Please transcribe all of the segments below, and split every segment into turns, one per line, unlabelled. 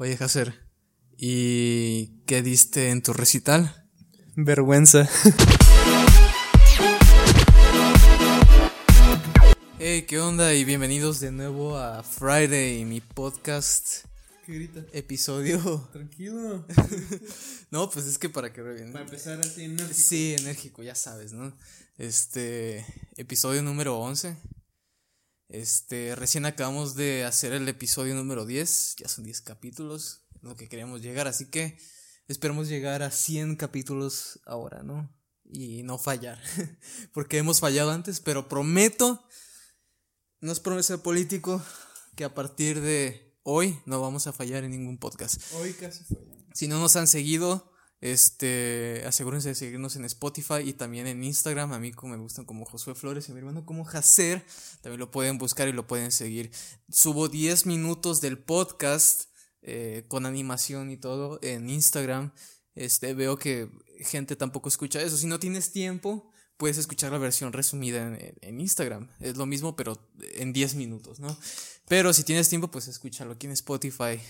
Oye, Hacer, ¿y qué diste en tu recital?
Vergüenza.
Hey, ¿qué onda? Y bienvenidos de nuevo a Friday, mi podcast
¿Qué grita?
episodio.
Tranquilo.
No, pues es que para que bien.
Para empezar así enérgico.
Sí, enérgico, ya sabes, ¿no? Este, episodio número 11. Este, recién acabamos de hacer el episodio número 10, ya son 10 capítulos, lo que queríamos llegar, así que esperemos llegar a 100 capítulos ahora, ¿no? Y no fallar, porque hemos fallado antes, pero prometo, no es promesa político, que a partir de hoy no vamos a fallar en ningún podcast.
Hoy casi fue.
Si no nos han seguido, este, asegúrense de seguirnos en Spotify y también en Instagram. A mí como me gustan como Josué Flores y a mi hermano como Jacer. También lo pueden buscar y lo pueden seguir. Subo 10 minutos del podcast eh, con animación y todo en Instagram. Este, veo que gente tampoco escucha eso. Si no tienes tiempo, puedes escuchar la versión resumida en, en Instagram. Es lo mismo, pero en 10 minutos, ¿no? Pero si tienes tiempo, pues escúchalo aquí en Spotify.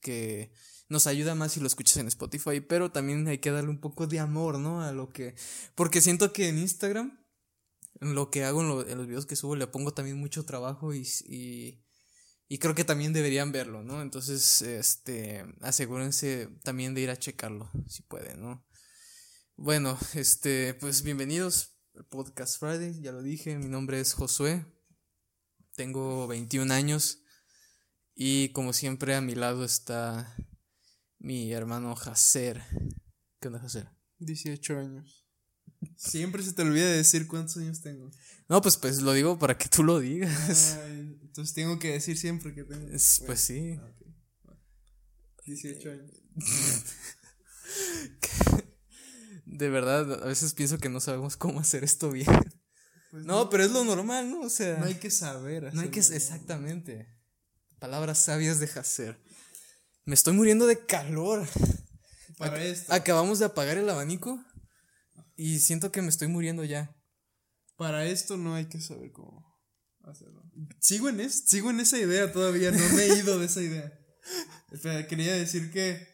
Que nos ayuda más si lo escuchas en Spotify, pero también hay que darle un poco de amor, ¿no? A lo que... Porque siento que en Instagram, en lo que hago, en, lo- en los videos que subo, le pongo también mucho trabajo y, y, y creo que también deberían verlo, ¿no? Entonces, este, asegúrense también de ir a checarlo, si pueden, ¿no? Bueno, este, pues bienvenidos al Podcast Friday, ya lo dije, mi nombre es Josué, tengo 21 años y como siempre a mi lado está mi hermano Jacer. ¿Qué onda, Jacer?
18 años. Siempre se te olvida decir cuántos años tengo.
No, pues, pues lo digo para que tú lo digas.
Ay, entonces tengo que decir siempre que tengo.
Es- pues sí.
Ah, ok. Va. 18 años.
De verdad, a veces pienso que no sabemos cómo hacer esto bien.
Pues
No, pero es lo normal, ¿no? O sea,
No hay que saber.
no hay que...
hacerlo.
Exactamente. Palabras sabias de Jacer. Me estoy muriendo de calor.
Para
Ac-
esto.
Acabamos de apagar el abanico y siento que me estoy muriendo ya.
Para esto no hay que saber cómo hacerlo. Sigo en, es, sigo en esa idea todavía, no me he ido de esa idea. Espera, quería decir que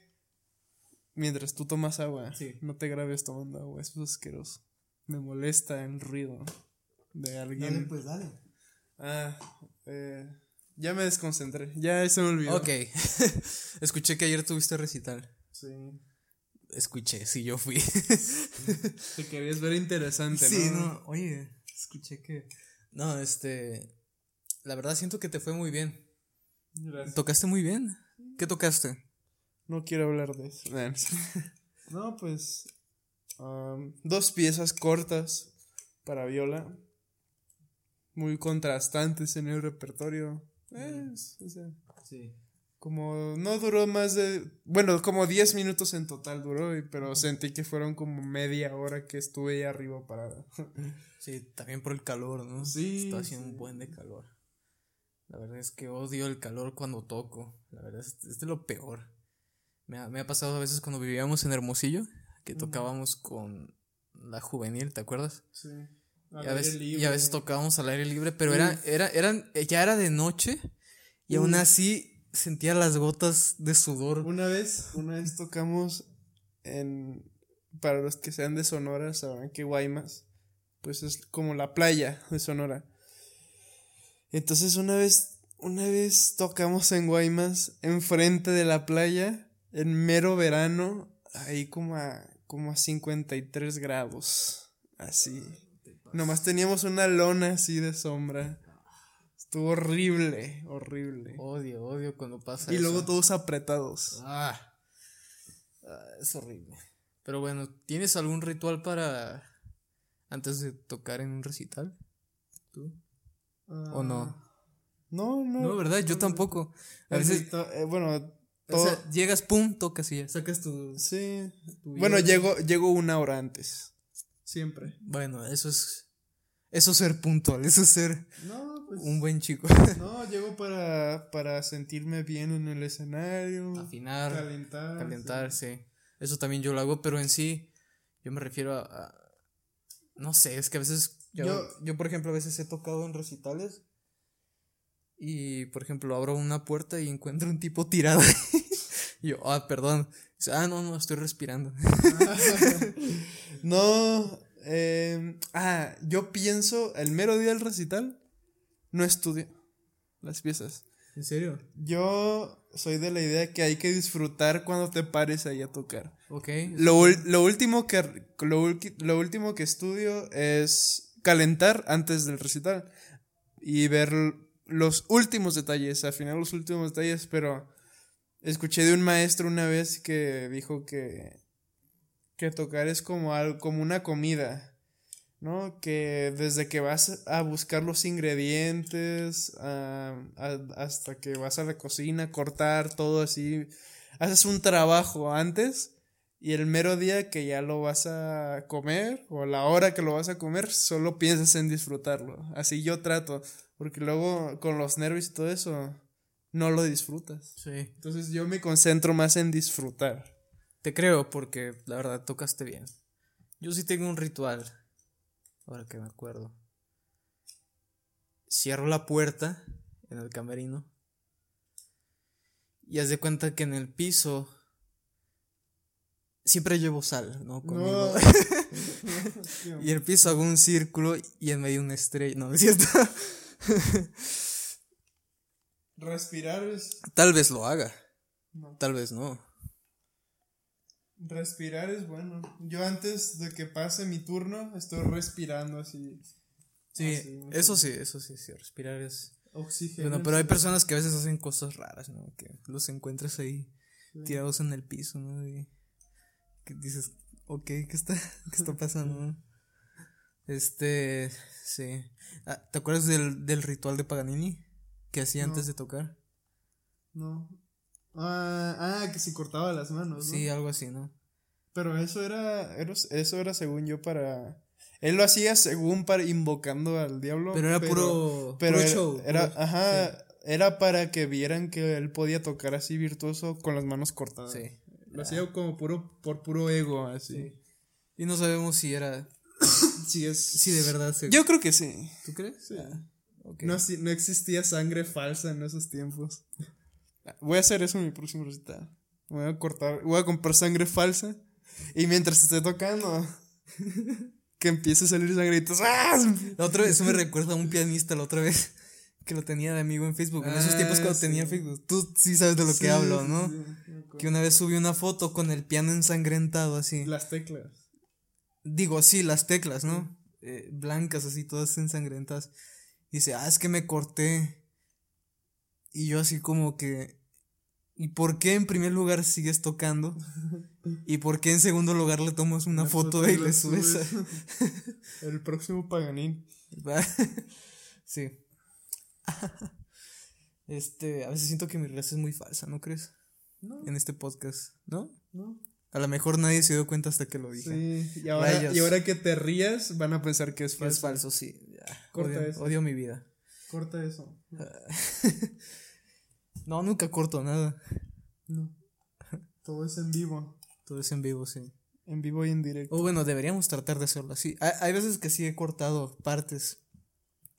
mientras tú tomas agua,
Sí.
no te grabes tomando agua, eso es asqueroso. Me molesta el ruido de alguien.
pues dale.
Ah, eh, ya me desconcentré, ya se me olvidó.
Ok. Escuché que ayer tuviste recital.
Sí.
Escuché, sí, yo fui.
Te querías ver interesante,
Sí,
¿no?
no, oye, escuché que. No, este. La verdad siento que te fue muy bien.
Gracias.
Tocaste muy bien. ¿Qué tocaste?
No quiero hablar de eso. No. No, pues. dos piezas cortas para viola. Muy contrastantes en el repertorio. Es, o sea,
Sí.
como no duró más de. Bueno, como 10 minutos en total duró, pero sentí que fueron como media hora que estuve ahí arriba parada.
Sí, también por el calor, ¿no?
Sí,
Está haciendo
sí.
un buen de calor. La verdad es que odio el calor cuando toco. La verdad es, es de lo peor. Me ha, me ha pasado a veces cuando vivíamos en Hermosillo, que tocábamos con la juvenil, ¿te acuerdas?
Sí.
Y a, veces, y a veces tocábamos al aire libre, pero era, era, eran, ya era de noche y aún así sentía las gotas de sudor.
Una vez, una vez tocamos en. Para los que sean de Sonora, sabrán que Guaymas, pues es como la playa de Sonora. Entonces una vez, una vez tocamos en Guaymas, enfrente de la playa, en mero verano, ahí como a, como a 53 grados, así. Nomás teníamos una lona así de sombra. Estuvo horrible, horrible.
Odio, odio cuando pasa
y
eso.
luego todos apretados.
Ah, Ah, es horrible. Pero bueno, ¿tienes algún ritual para antes de tocar en un recital? ¿Tú? ¿O no?
Ah, No, no.
No, ¿verdad? Yo tampoco. A veces,
eh, bueno,
o
todo-
sea, llegas, pum, tocas y ya, sacas tu...
sí.
tu
Bueno, llego, llego una hora antes. Siempre.
Bueno, eso es... Eso es ser puntual, eso es ser
No, pues.
un buen chico.
No, llego para, para sentirme bien en el escenario.
Afinar,
Calentar.
calentar, sí. Eso también yo lo hago, pero en sí, yo me refiero a... a- no sé, es que a veces... Yo,
Yo-
yo, por ejemplo, a veces he tocado en recitales Y, por ejemplo, abro una puerta y encuentro un tipo tirado ahí. Y yo, ah, perdón. Dice, ah, no, no, estoy respirando.
no, eh, ah, yo pienso, el mero día del recital, no estudio las piezas.
¿En serio?
Yo soy de la idea que hay que disfrutar cuando te pares ahí a tocar.
Ok.
Lo, lo último que lo, lo último que estudio es calentar antes del recital y ver los últimos detalles, afinar los últimos detalles, pero escuché de un maestro una vez que dijo que que tocar es como algo, como una comida, ¿no? Que desde que vas a buscar los ingredientes a- a- hasta que vas a la cocina, cortar todo así, haces un trabajo antes y el mero día que ya lo vas a comer o la hora que lo vas a comer, solo piensas en disfrutarlo. Así yo trato, porque luego con los nervios y todo eso no lo disfrutas.
Sí.
Entonces yo me concentro más en disfrutar.
Te creo porque la verdad tocaste bien. Yo sí tengo un ritual. Ahora que me acuerdo. Cierro la puerta en el camerino. Y haz de cuenta que en el piso siempre llevo sal, ¿no? Conmigo. y en el piso hago un círculo y en medio una estrella. No, ¿no es cierto?
Respirar es
Tal vez lo haga.
No.
Tal vez no.
Respirar es bueno. Yo antes de que pase mi turno estoy respirando así.
Sí,
sí, mucho.
eso sí, eso sí, sí. Respirar es.
Oxígeno.
Bueno, pero hay personas que a veces hacen cosas raras, ¿no? Que los encuentras ahí
Sí.
tirados en el piso, ¿no? Y que dices, ok, ¿qué está, qué está pasando? Este, sí. Ah, ¿Te acuerdas del, del ritual de Paganini que hacía
No.
antes de tocar?
No. Ah, ah, que se cortaba las manos, ¿no?
Sí, algo así, ¿no?
Pero eso era, era- eso era según yo para... Él lo hacía según para invocando al diablo.
Pero era puro,
pero
puro
era,
show.
era-
puro-
ajá, era para que vieran que él podía tocar así virtuoso con las manos cortadas.
Sí.
Lo hacía como puro, por puro ego, así.
Sí. Y no sabemos si era,
Sí, es...
si de verdad se...
Yo creo que sí.
¿Tú crees?
Sí.
Ah.
No, si- no existía sangre falsa en esos tiempos. Voy a hacer eso en mi próximo recital. Voy a cortar, voy a comprar sangre falsa. Y mientras esté tocando, que empiece a salir sangre ¡ah!
La otra vez, eso me recuerda a un pianista la otra vez que lo tenía de amigo en Facebook. En esos
Ah,
tiempos cuando
sí.
tenía Facebook. Tú sí sabes de lo
Sí,
que hablo, ¿no?
sí.
Que una vez subí una foto con el piano ensangrentado así.
Las teclas.
Digo, sí, las teclas, ¿no? Eh, blancas así, todas ensangrentadas. Dice, ah, es que me corté. Y yo así como que... ¿Y por qué en primer lugar sigues tocando? ¿Y por qué en segundo lugar le tomas una
Una
foto
foto
de y le subes? a-
El próximo Paganín.
Sí. Este, a veces siento que mi relación es muy falsa, ¿no crees?
No,
En este podcast, ¿no?
no.
A lo mejor nadie se dio cuenta hasta que lo dije.
Sí, y ahora,
Rayos.
y ahora que te rías, van a pensar que es
Que Es
falso.
falso, sí. Ya,
Corta
odio,
eso.
odio mi vida.
Corta eso.
No, nunca corto nada.
No. Todo es en vivo.
Todo es en vivo, sí.
En vivo y en directo.
O bueno, deberíamos tratar de hacerlo así. Hay, hay veces que sí he cortado partes.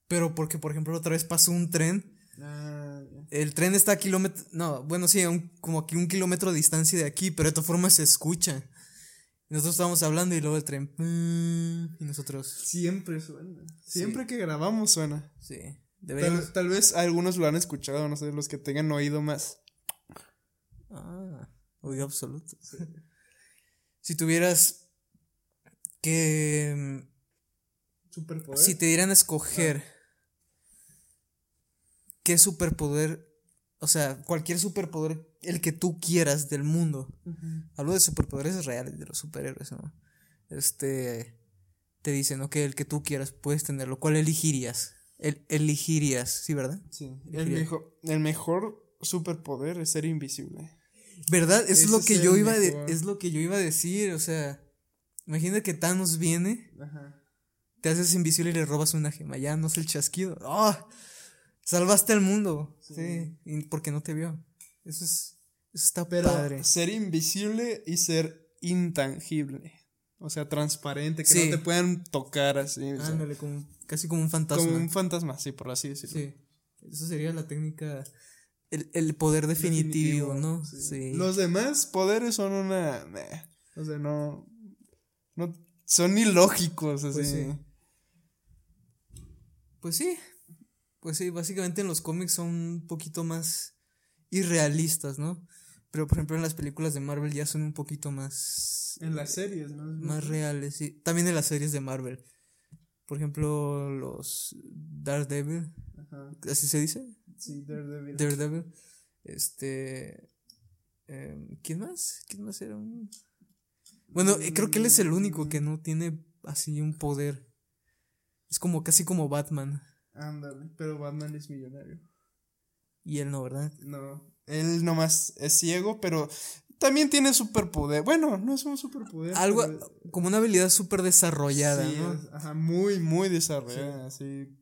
Pero porque, por ejemplo, otra vez pasó un tren.
Ah.
El tren está a kilómetro. No, bueno, sí, un- como aquí un kilómetro de distancia de aquí, pero de todas formas se escucha. Nosotros estábamos hablando y luego el tren. Y nosotros.
Siempre suena. Siempre que grabamos suena.
Sí. Deberíamos.
Tal, tal vez algunos lo han escuchado, no sé, los que tengan oído más.
Ah, odio absoluto. si tuvieras que. mm,
Superpoder.
Si te dieran a escoger. ¿Qué superpoder? O sea, cualquier superpoder, el que tú quieras del mundo. Hablo de superpoderes reales, de los superhéroes, ¿no? Este. Te dicen, ok, el que tú quieras, puedes tenerlo. ¿Cuál elegirías? El, elegirías, ¿sí, verdad?
Sí. El mejor, el mejor superpoder es ser invisible.
¿Verdad? Eso es
Ese
lo
es
que yo iba de- es lo que yo iba a decir, o sea, imagina que Thanos viene,
Ajá.
te haces invisible y le robas una gema, ya no es el chasquido. ¡Ah! Salvaste al mundo. Sí, y porque no te vio. Eso es eso está
Pero
padre.
ser invisible y ser intangible. O sea, transparente, que
Sí.
no te puedan tocar así. o sea,
Ándale, como, casi como un fantasma.
como un fantasma, sí, por así decirlo.
Sí. Eso sería la técnica el, el poder definitivo,
Definitivo,
¿no?
sí.
Sí.
Los demás poderes son una. meh, o sea, no. No. Son ilógicos, así.
Pues sí. Pues sí. Pues sí, básicamente en los cómics son un poquito más irrealistas, ¿no? Pero por ejemplo en las películas de Marvel ya son un poquito más
En las series, ¿no?
más reales, sí. También en las series de Marvel. Por ejemplo, los Daredevil,
Ajá.
¿así se dice?
Sí, Daredevil.
Daredevil. Este. em, ¿Quién más? ¿Quién más era un.? Bueno, eh, creo que él es el único que no tiene así un poder. Es como casi como Batman.
Ándale, pero Batman es millonario.
Y él no, ¿verdad?
No. Él nomás es ciego, pero también tiene superpoder. Bueno, no es un superpoder.
Algo
pero-
como una habilidad súper desarrollada,
Sí,
¿no?
es- ajá, muy, muy desarrollada, así.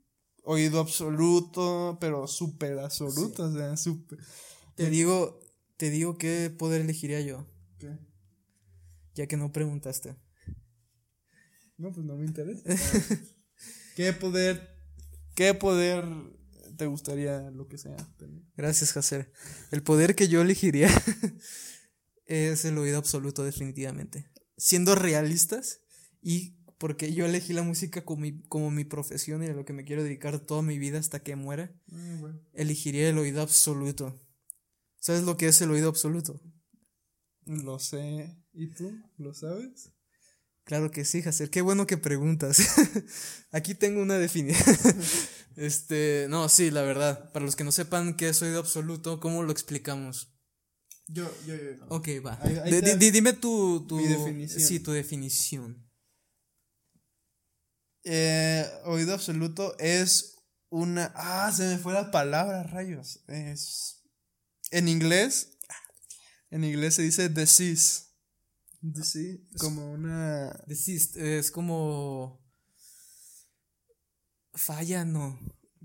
Oído absoluto, pero súper absoluto, o sea, súper.
Te digo, te digo qué poder elegiría yo,
¿Qué?
ya que no preguntaste.
No, pues no me interesa. ¿Qué poder, qué poder te gustaría, lo que sea, tener?
Gracias, Hacer. El poder que yo elegiría es el oído absoluto, definitivamente. Siendo realistas y porque yo elegí la música como mi, como mi profesión y a lo que me quiero dedicar toda mi vida hasta que muera,
bueno.
elegiría el oído absoluto. ¿Sabes lo que es el oído absoluto?
Lo sé. ¿Y tú? ¿Lo sabes?
Claro que sí, Hacer. Qué bueno que preguntas. Aquí tengo una definición. este, no, sí, la verdad. Para los que no sepan qué es oído absoluto, ¿cómo lo explicamos?
Yo, yo, yo.
Ok, va.
Ahí- ahí
De-
te-
di- di- dime tu, tu.
Mi definición.
Sí, tu definición.
Eh, oído absoluto es una. Ah, se me fue la palabra, rayos. Es. En inglés. En inglés se dice disease. Disease. Como una.
Desist, es como. Falla, no.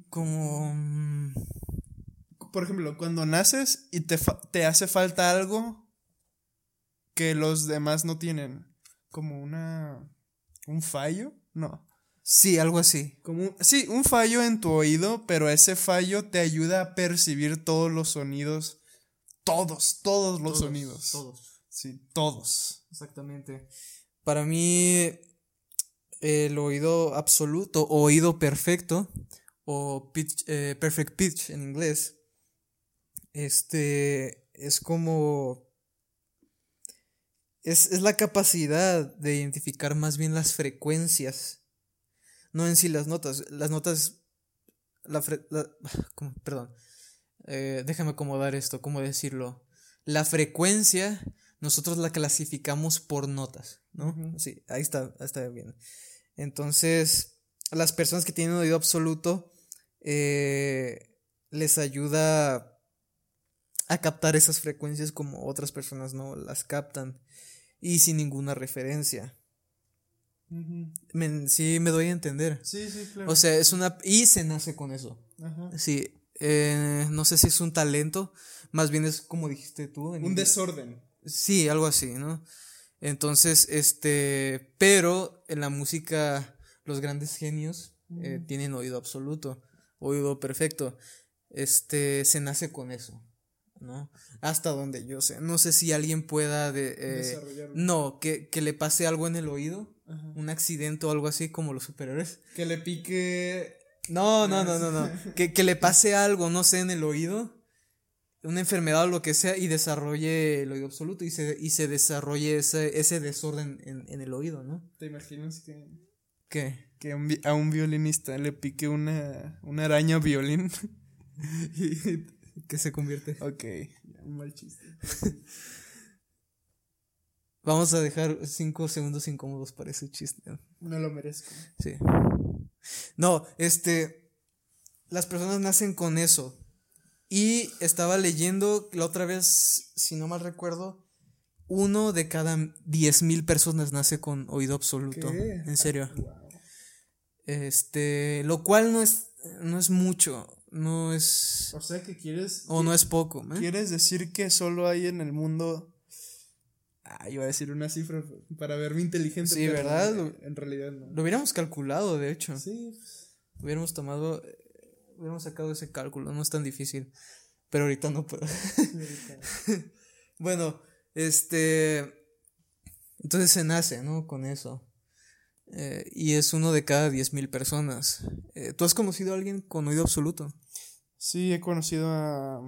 Como. mm,
Por ejemplo, cuando naces y te, fa- te hace falta algo que los demás no tienen. Como una. Un fallo. No.
Sí, algo así.
Como un- sí, un fallo en tu oído, pero ese fallo te ayuda a percibir todos los sonidos. Todos, todos los sonidos.
Todos.
Sí, todos.
Exactamente. Para mí, el oído absoluto, oído perfecto, o pitch, eh, perfect pitch en inglés, este es como. Es, es la capacidad de identificar más bien las frecuencias. No en sí las notas. Las notas. La, fre-. Perdón. Eh, déjame acomodar esto, ¿cómo decirlo? La frecuencia nosotros la clasificamos por notas, ¿no? Sí, ahí está, ahí está bien. Entonces, las personas que tienen oído absoluto eh, les ayuda a captar esas frecuencias como otras personas no las captan y sin ninguna referencia. Me- sí, me doy a entender.
Sí, sí, claro.
O sea, es una... Y se nace con eso.
Ajá.
Sí, eh, no sé si es un talento, más bien es como dijiste tú. en
Un
inglés.
desorden.
Sí, algo así, ¿no? Entonces, este, pero en la música los grandes genios eh,
Mm.
tienen oído absoluto, oído perfecto. Este, se nace con eso, ¿no? Hasta donde yo sé. No sé si alguien pueda de, eh, no, que, que le pase algo en el oído,
Ajá.
un accidente o algo así como los superiores.
Que le pique.
No, no, no, no, no. Que, que le pase algo, no sé, en el oído, una enfermedad o lo que sea, y desarrolle el oído absoluto y se, y se desarrolle ese, ese desorden en, en el oído, ¿no?
¿Te imaginas que,
¿Qué?
que a un vi- a un violinista le pique una, una araña violín? Y-
¿Qué se convierte?
ok, un mal chiste.
Vamos a dejar cinco segundos incómodos para ese chiste. No
lo merezco.
Sí. No, este. Las personas nacen con eso. Y estaba leyendo la otra vez, si no mal recuerdo, uno de cada diez mil personas nace con oído absoluto.
¿Qué?
En serio.
Wow.
Este, lo cual no es, no es mucho, no es,
O sea que quieres.
o no es poco, ¿eh?
¿Quieres decir que solo hay en el mundo. Ah, iba a decir una cifra para verme inteligente.
Sí,
pero
¿verdad?
En, realidad no.
Lo hubiéramos calculado, de hecho.
Sí,
Hubiéramos tomado, hubiéramos sacado ese cálculo, no es tan difícil. Pero ahorita no puedo. bueno, este. Entonces se nace, ¿no? Con eso. Eh, y es uno de cada diez mil personas. Eh, ¿Tú has conocido a alguien con oído absoluto?
Sí, he conocido a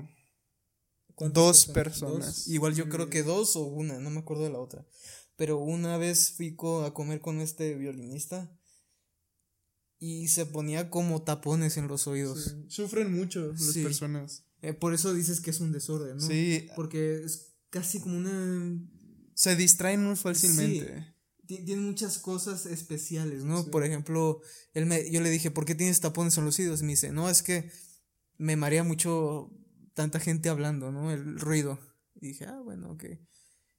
dos personas.
Igual yo creo que dos o una, no me acuerdo de la otra. Pero una vez fui a comer con este violinista y se ponía como tapones en los oídos.
Sufren mucho las personas.
Eh, por eso dices que es un desorden, ¿no? Sí. Porque es casi como una...
Se distraen muy fácilmente.
Tiene muchas cosas especiales, ¿no? Por ejemplo, él me, yo le dije, ¿por qué tienes tapones en los oídos? Y me dice, no, es que me marea mucho tanta gente hablando, ¿no? El ruido. Y dije, ah, bueno, ok.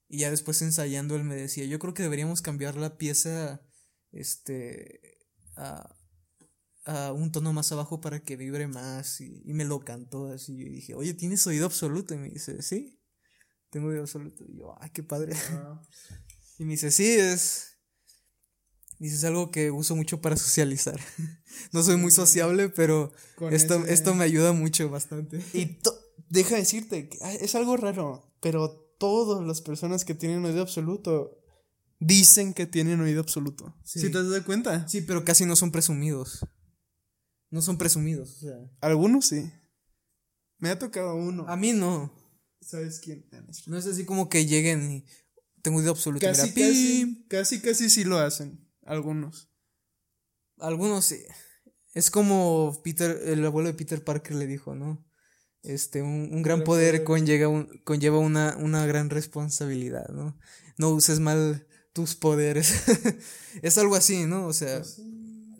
Y ya después ensayando él me decía, yo creo que deberíamos cambiar la pieza, este, a, a un tono más abajo para que vibre más. Y, y me lo cantó así. Y dije, oye, ¿tienes oído absoluto? Y me dice, sí, tengo oído absoluto. Y yo, ay, qué padre. y me dice, sí, es... Dices algo que uso mucho para socializar. no soy muy sociable, pero esto, esto me ayuda mucho bastante.
Y deja decirte, que es algo raro, pero todas las personas que tienen oído absoluto dicen que tienen oído absoluto. Sí. te das cuenta?
Sí, pero casi no son presumidos. No son presumidos, o sea.
Algunos sí. Me ha tocado uno.
A mí no.
¿Sabes quién?
No es así como que lleguen y tengo oído absoluto.
Casi, casi, casi, casi sí lo hacen. Algunos.
Algunos sí. Es como Peter, el abuelo de Peter Parker le dijo, ¿no? Este, un, gran poder, Conlleva, conlleva una, una gran responsabilidad, ¿no? No uses mal tus poderes. es algo así, ¿no? O sea, pues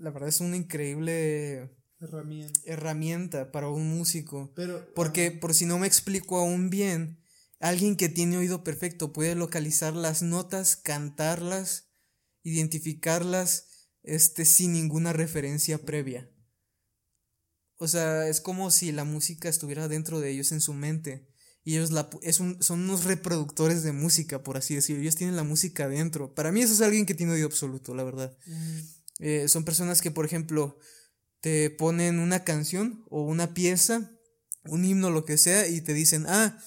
la verdad es una increíble
herramienta,
herramienta para un músico. Pero, Porque, por si no me explico aún bien, alguien que tiene oído perfecto puede localizar las notas, cantarlas identificarlas este, sin ninguna referencia previa. O sea, es como si la música estuviera dentro de ellos en su mente. Y ellos la, es un, son unos reproductores de música, por así decirlo. Ellos tienen la música dentro. Para mí eso es alguien que tiene oído absoluto, la verdad. Mm. Eh, son personas que, por ejemplo, te ponen una canción o una pieza, un himno, lo que sea, y te dicen, ah,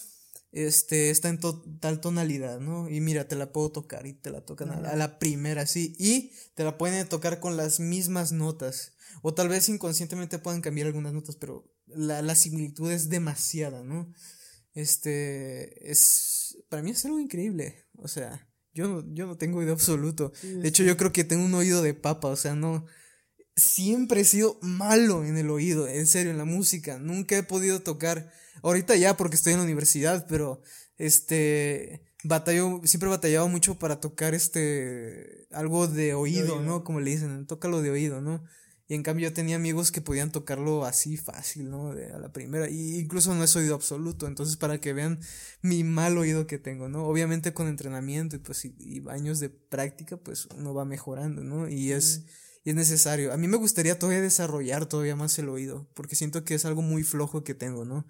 este, está en tal tonalidad, ¿no? Y mira, te la puedo tocar y te la tocan a, la primera, sí, y te la pueden tocar con las mismas notas, o tal vez inconscientemente puedan cambiar algunas notas, pero la, la similitud es demasiada, ¿no? Este, es, para mí es algo increíble, o sea, yo no, yo no tengo oído absoluto, de hecho yo creo que tengo un oído de papa, o sea, no, siempre he sido malo en el oído, en serio, en la música, nunca he podido tocar Ahorita ya porque estoy en la universidad, pero este batallo, siempre he batallado mucho para tocar este algo de oído, ¿no? Como le dicen, tócalo de oído, ¿no? Y en cambio yo tenía amigos que podían tocarlo así fácil, ¿no? De, a la primera. Y incluso no es oído absoluto. Entonces, para que vean mi mal oído que tengo, ¿no? Obviamente con entrenamiento y pues y, años de práctica, pues uno va mejorando, ¿no? Y es, y es necesario. A mí me gustaría todavía desarrollar todavía más el oído. Porque siento que es algo muy flojo que tengo, ¿no?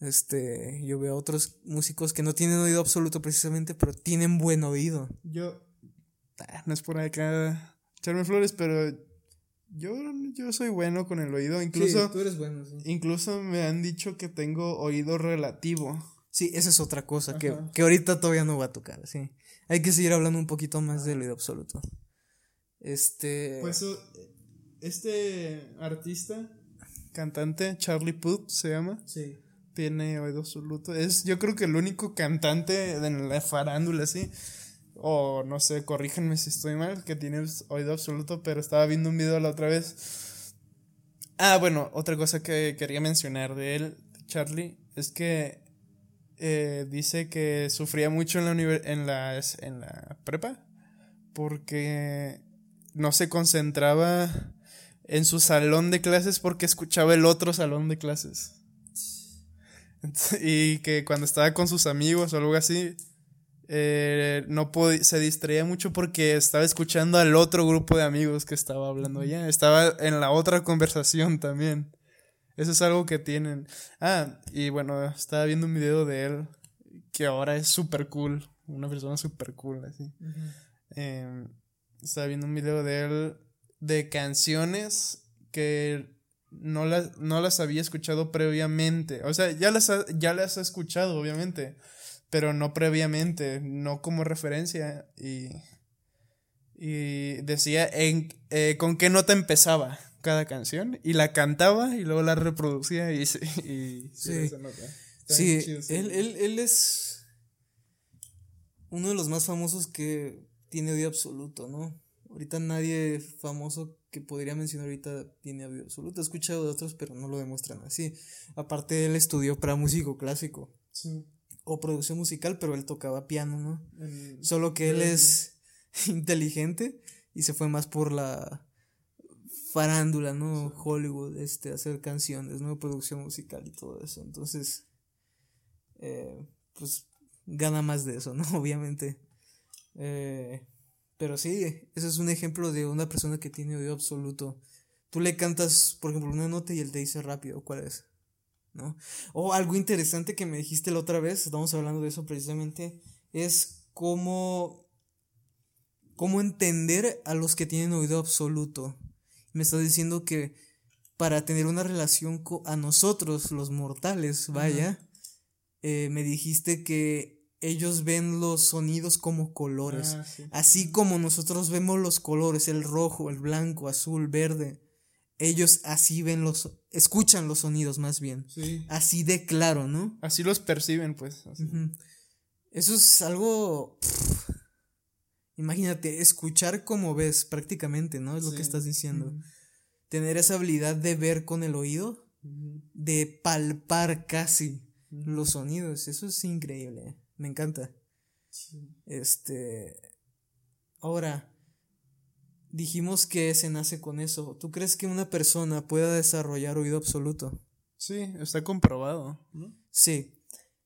Este, yo veo a otros músicos que no tienen oído absoluto precisamente, pero tienen buen oído.
Yo, ah, no es por acá echarme flores, pero yo, yo soy bueno con el oído. Incluso,
tú eres bueno,
Incluso me han dicho que tengo oído relativo.
Sí, esa es otra cosa que, que, ahorita todavía no va a tocar, sí. Hay que seguir hablando un poquito más del oído absoluto. Este.
Pues este artista, cantante, Charlie Puth se llama.
Sí
tiene oído absoluto. Es yo creo que el único cantante en la farándula, sí. O no sé, corríjanme si estoy mal, que tiene oído absoluto, pero estaba viendo un video la otra vez. Ah, bueno, otra cosa que quería mencionar de él, Charlie, es que eh, dice que sufría mucho en la, en, la, en la prepa porque no se concentraba en su salón de clases porque escuchaba el otro salón de clases. Y que cuando estaba con sus amigos o algo así, eh, no se distraía mucho porque estaba escuchando al otro grupo de amigos que estaba hablando allá. Estaba en la otra conversación también. Eso es algo que tienen. Ah, y bueno, estaba viendo un video de él que ahora es súper cool. Una persona súper cool, así. Em, estaba viendo un video de él de canciones que no las, no las había escuchado previamente. O sea, ya las, ya las he escuchado, obviamente, pero no previamente, no como referencia. Y, y decía en, eh, con qué nota empezaba cada canción y la cantaba y luego la reproducía y, y,
sí, sí él, él, él es uno de los más famosos que tiene oído absoluto, ¿no? Ahorita nadie famoso que podría mencionar ahorita tiene oído absoluto. He escuchado de otros, pero no lo demuestran así. Aparte, él estudió para músico clásico. Sí. O producción musical, pero él tocaba piano, ¿no? Solo que él es inteligente y se fue más por la farándula, ¿no? Hollywood, este, hacer canciones, ¿no? Producción musical y todo eso. Entonces, eh, pues gana más de eso, ¿no? Obviamente. Eh, pero sí, ese es un ejemplo de una persona que tiene oído absoluto. Tú le cantas, por ejemplo, una nota y él te dice rápido cuál es. ¿No? O algo interesante que me dijiste la otra vez, estamos hablando de eso precisamente, es cómo, cómo entender a los que tienen oído absoluto. Me estás diciendo que para tener una relación con a nosotros, los mortales, vaya, eh, me dijiste que ellos ven los sonidos como colores. Ah, así como nosotros vemos los colores, el rojo, el blanco, azul, verde. Ellos así ven los, escuchan los sonidos más bien. Así de claro, ¿no?
Así los perciben, pues.
Eso es algo... imagínate, escuchar como ves prácticamente, ¿no? Es lo que estás diciendo. Tener esa habilidad de ver con el oído, de palpar casi los sonidos, eso es increíble. Me encanta. Este. Ahora, dijimos que se nace con eso. ¿Tú crees que una persona pueda desarrollar oído absoluto?
Sí, está comprobado.
Sí.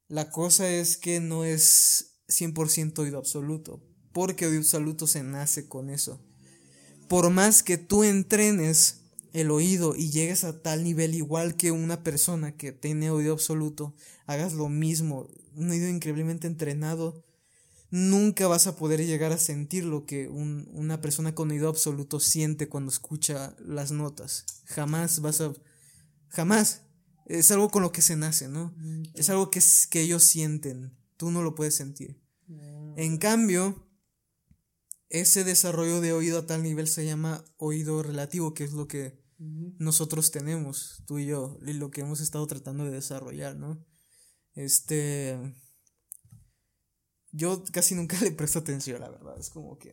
La cosa es que no es 100% oído absoluto. Porque oído absoluto se nace con eso. Por más que tú entrenes el oído y llegues a tal nivel igual que una persona que tiene oído absoluto, hagas lo mismo, un oído increíblemente entrenado, nunca vas a poder llegar a sentir lo que una persona con oído absoluto siente cuando escucha las notas. Jamás vas a... Jamás. Es algo con lo que se nace, ¿no? Mm, es algo que, que ellos sienten. Tú no lo puedes sentir. Ah, en cambio, ese desarrollo de oído a tal nivel se llama oído relativo, que es lo que nosotros tenemos, tú y yo, y lo que hemos estado tratando de desarrollar, ¿no? Este. Yo casi nunca le presto atención, la verdad. Es como que.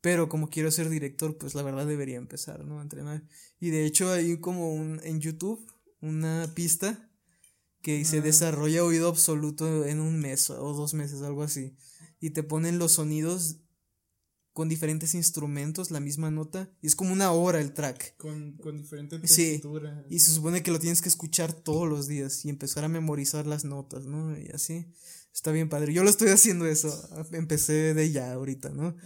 Pero como quiero ser director, pues la verdad debería empezar, ¿no? A entrenar. Y de hecho hay como un, en YouTube una pista que se desarrolla oído absoluto en un mes o dos meses, algo así. Y te ponen los sonidos con diferentes instrumentos, la misma nota, y es como una hora el track.
Con, con diferente textura.
Sí, y se supone que lo tienes que escuchar todos los días y empezar a memorizar las notas, ¿no? Y así. Está bien padre. Yo lo estoy haciendo eso. Empecé de ya ahorita, ¿no?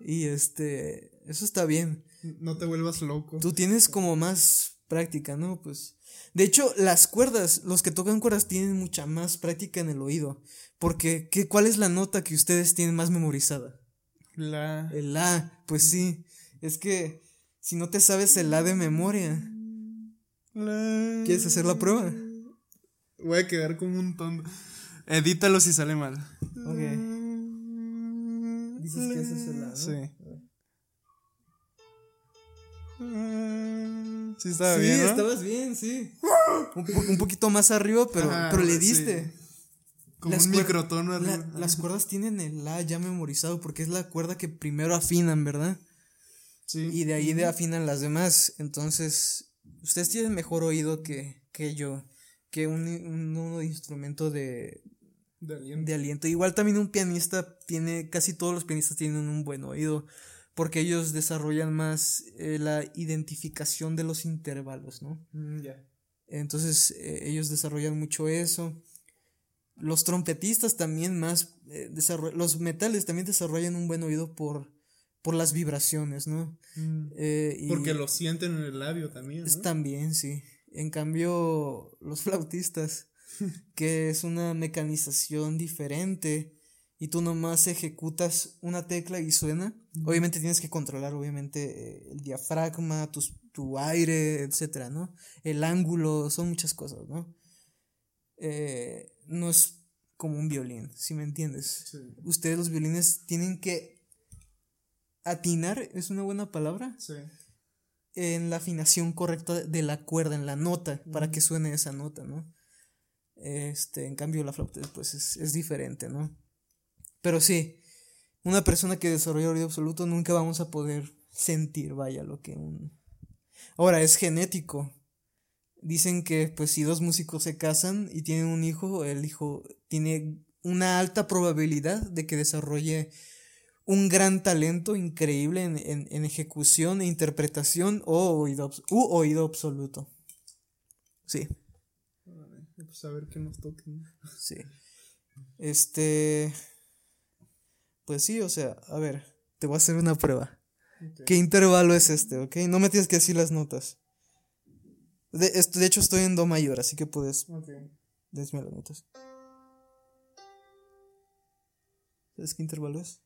Y este, eso está bien.
No te vuelvas loco.
Tú tienes como más práctica, ¿no? Pues de hecho, las cuerdas, los que tocan cuerdas tienen mucha más práctica en el oído, porque ¿qué, ¿cuál es la nota que ustedes tienen más memorizada?
La.
El La, pues sí. Es que si no te sabes el La de memoria. La. ¿Quieres hacer la prueba?
Voy a quedar como un tonto. Edítalo si sale mal. Ok.
Dices que ese es el La. Sí.
Sí, estaba bien. Sí,
estabas bien, sí. un, poquito más arriba, pero, pero le diste.
Como un microtono
las cuerdas tienen el La ya memorizado porque es la cuerda que primero afinan, ¿verdad? Sí. Y de ahí de afinan las demás. Entonces, ustedes tienen mejor oído que, que yo, que un, un, instrumento de,
de aliento.
de aliento. Igual también un pianista tiene, casi todos los pianistas tienen un buen oído porque ellos desarrollan más eh, la identificación de los intervalos, ¿no?
Mm, ya.
Entonces, eh, ellos desarrollan mucho eso. Los trompetistas también más, eh, los metales también desarrollan un buen oído por, por las vibraciones, ¿no?
Mm. Eh, Porque lo sienten en el labio también. ¿no?
También, sí. En cambio, los flautistas, que es una mecanización diferente, y tú nomás ejecutas una tecla y suena. Obviamente tienes que controlar, obviamente, el diafragma, tus, tu aire, etcétera, ¿no? El ángulo, son muchas cosas, ¿no? Eh, no es como un violín, si me entiendes. Ustedes los violines tienen que atinar, ¿es una buena palabra?
Sí.
En la afinación correcta de la cuerda, en la nota, para que suene esa nota, ¿no? Este, en cambio la flauta pues es, es diferente, ¿no? Pero sí, una persona que desarrolla oído absoluto nunca vamos a poder sentir, vaya, lo que un... Ahora, es genético. Dicen que pues si dos músicos se casan y tienen un hijo, el hijo tiene una alta probabilidad de que desarrolle un gran talento increíble en, en, en ejecución e interpretación o u oído absoluto. Sí.
Pues a ver qué nos toquen.
Sí. Este. Pues sí, o sea, a ver, te voy a hacer una prueba. ¿Qué intervalo es este, ok? No me tienes que decir las notas. De, de hecho, estoy en Do mayor, así que puedes.
Ok.
Decime las notas. ¿Sabes qué intervalo es?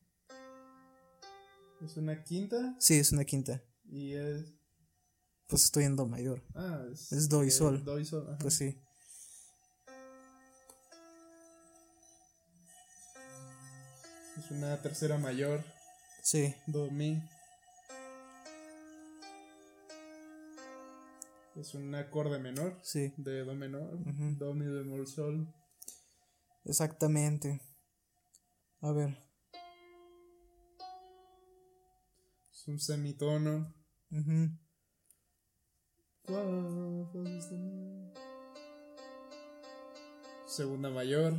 ¿Es una quinta?
Sí, es una quinta.
Y es.
Pues estoy en Do mayor.
Ah, es.
Es Do y Sol.
Do y sol. ajá.
Pues sí.
Es una tercera mayor.
Sí.
Do, mi. Es un acorde menor.
Sí.
De do menor. Do, mi, bemol, sol.
Exactamente. A ver.
Es un semitono. sostenido. Segunda mayor.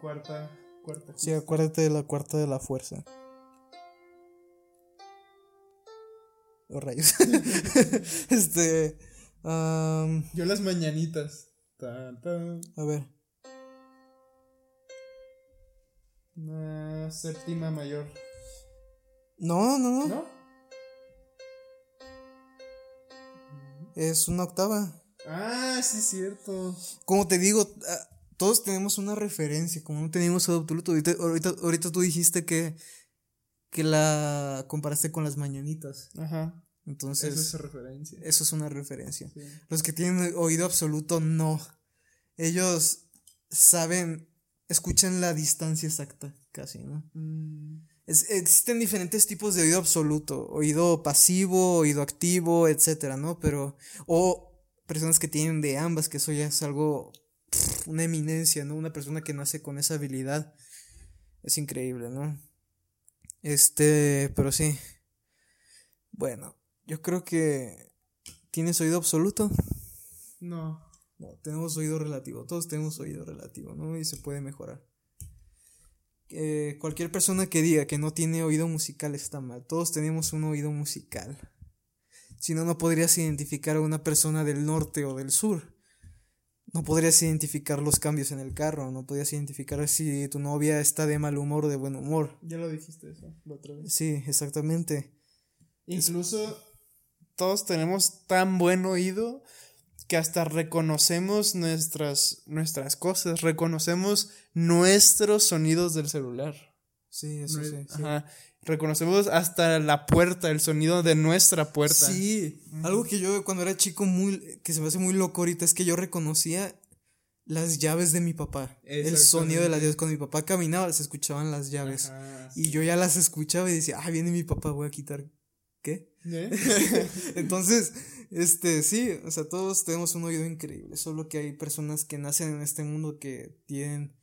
Cuarta. Cuarta.
Sí, acuérdate de la cuarta de la fuerza. Oh, rayos. este.
Yo las mañanitas. Tan, tan.
a ver.
Una séptima mayor.
No, no, no.
¿No?
Es una octava.
Ah, sí, es cierto.
Como te digo, ah, todos tenemos una referencia. Como no tenemos oído absoluto. Ahorita, ahorita, ahorita tú dijiste que. Que la comparaste con las mañanitas.
Ajá.
Entonces.
Esa es referencia.
Eso es una referencia.
Sí.
Los que tienen oído absoluto, no. Ellos saben, escuchan la distancia exacta, casi, ¿no?
Mm,
Es- existen diferentes tipos de oído absoluto, oído pasivo, oído activo, etcétera, ¿no? Pero, o personas que tienen de ambas, que eso ya es algo, pff, una eminencia, ¿no? Una persona que nace con esa habilidad. Es increíble, ¿no? Este, pero sí. Bueno, yo creo que tienes oído absoluto.
no.
No, tenemos oído relativo, todos tenemos oído relativo, ¿no? Y se puede mejorar. Eh, cualquier persona que diga que no tiene oído musical está mal, todos tenemos un oído musical. Si no, no podrías identificar a una persona del norte o del sur. No podrías identificar los cambios en el carro, no podrías identificar si tu novia está de mal humor o de buen humor.
Ya lo dijiste eso la otra vez.
Sí, exactamente.
Incluso todos tenemos tan buen oído que hasta reconocemos nuestras, nuestras cosas, reconocemos nuestros sonidos del celular.
Sí, eso sí. sí.
Ajá. Reconocemos hasta la puerta, el sonido de nuestra puerta.
Sí, algo que yo cuando era chico muy que se me hace muy loco ahorita es que yo reconocía las llaves de mi papá. El sonido de las llaves cuando mi papá caminaba se escuchaban las llaves
Ajá,
y yo ya las escuchaba y decía, "Ah, viene mi papá, voy a quitar ¿qué?"
¿Eh?
Entonces, este, sí, o sea, todos tenemos un oído increíble, solo que hay personas que nacen en este mundo que tienen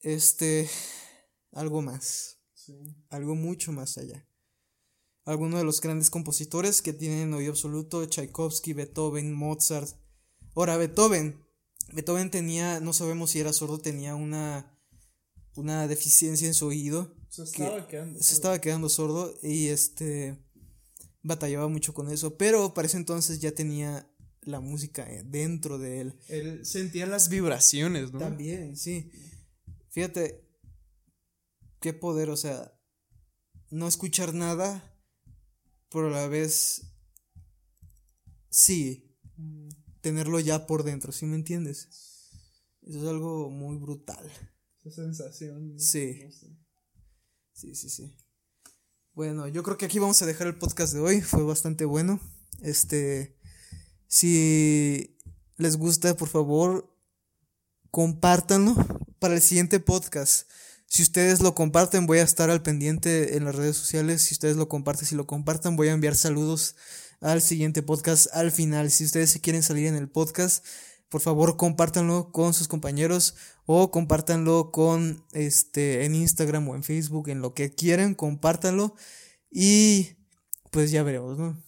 este algo más
Sí.
algo mucho más allá. Algunos de los grandes compositores que tienen oído absoluto, Tchaikovsky, Beethoven, Mozart. Ahora, Beethoven, Beethoven tenía, no sabemos si era sordo, tenía una, una deficiencia en su oído.
Se estaba quedando.
Se estaba quedando sordo y este batallaba mucho con eso, pero para ese entonces ya tenía la música eh, dentro de él.
Él sentía las vibraciones, ¿no?
También, sí. Fíjate, qué poder, o sea, no escuchar nada, pero a la vez sí.
Mm,
tenerlo ya por dentro, ¿sí me entiendes? Eso es algo muy brutal.
Esa sensación.
Sí. Sí, sí, sí. Bueno, yo creo que aquí vamos a dejar el podcast de hoy. Fue bastante bueno. Este, si les gusta, por favor, compártanlo para el siguiente podcast. Si ustedes lo comparten, voy a estar al pendiente en las redes sociales. Si ustedes lo comparten, si lo compartan, voy a enviar saludos al siguiente podcast al final. Si ustedes se quieren salir en el podcast, por favor compártanlo con sus compañeros o compártanlo con este en Instagram o en Facebook, en lo que quieran, compártanlo y pues ya veremos, ¿no?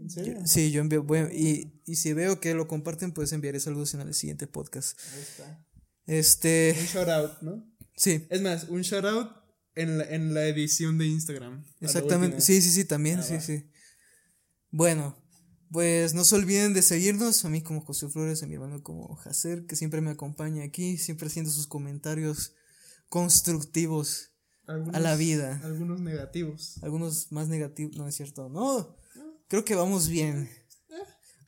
¿En serio?
Sí, yo envío, a- y, y si veo que lo comparten, pues enviaré saludos en el siguiente podcast.
Ahí está.
Este,
Un shout out, ¿no?
Sí,
Es más, un shout out en la, en la edición de Instagram.
exactamente. Sí, sí, sí, también,
Ah,
sí,
va.
sí. Bueno, pues no se olviden de seguirnos, a mí como José Flores, a mi hermano como Jacer, que siempre me acompaña aquí, siempre haciendo sus comentarios constructivos,
Algunos-
a la vida.
Algunos negativos.
algunos más negativos, no es cierto, no, creo que vamos bien.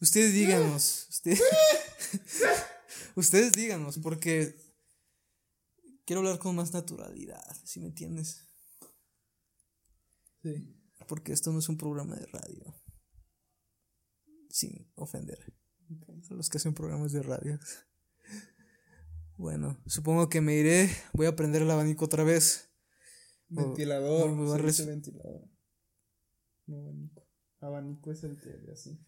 Ustedes díganos, ustedes, ustedes díganos, porque quiero hablar con más naturalidad, si me entiendes,
Sí.
porque esto no es un programa de radio, sin ofender a los que hacen programas de radio. Bueno, supongo que me iré, voy a prender el abanico otra vez.
Ventilador.
a
se dice ventilador. No abanico. Abanico es el que así.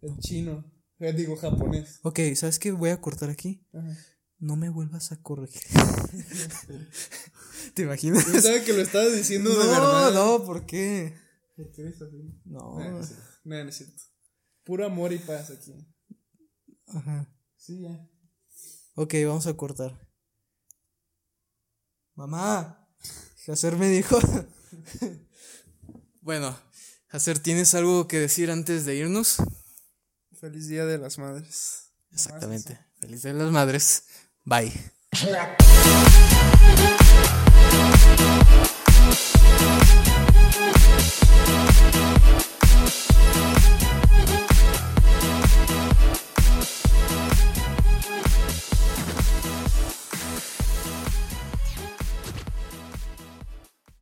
El chino. Eh, digo japonés.
Ok, ¿sabes qué? Voy a cortar aquí.
Ajá.
No me vuelvas a corregir. ¿Te imaginas?
Pensaba que lo estabas diciendo de
no,
verdad.
no, ¿por qué?
¿Por qué eres así?
No.
No es cierto. No es cierto. Puro amor y paz aquí.
Ajá.
Sí, ya.
Ok, vamos a cortar. Mamá, Jacer me dijo. bueno, Jacer, ¿tienes algo que decir antes de irnos?
Feliz Día de las Madres.
Exactamente. Feliz de las madres. Bye.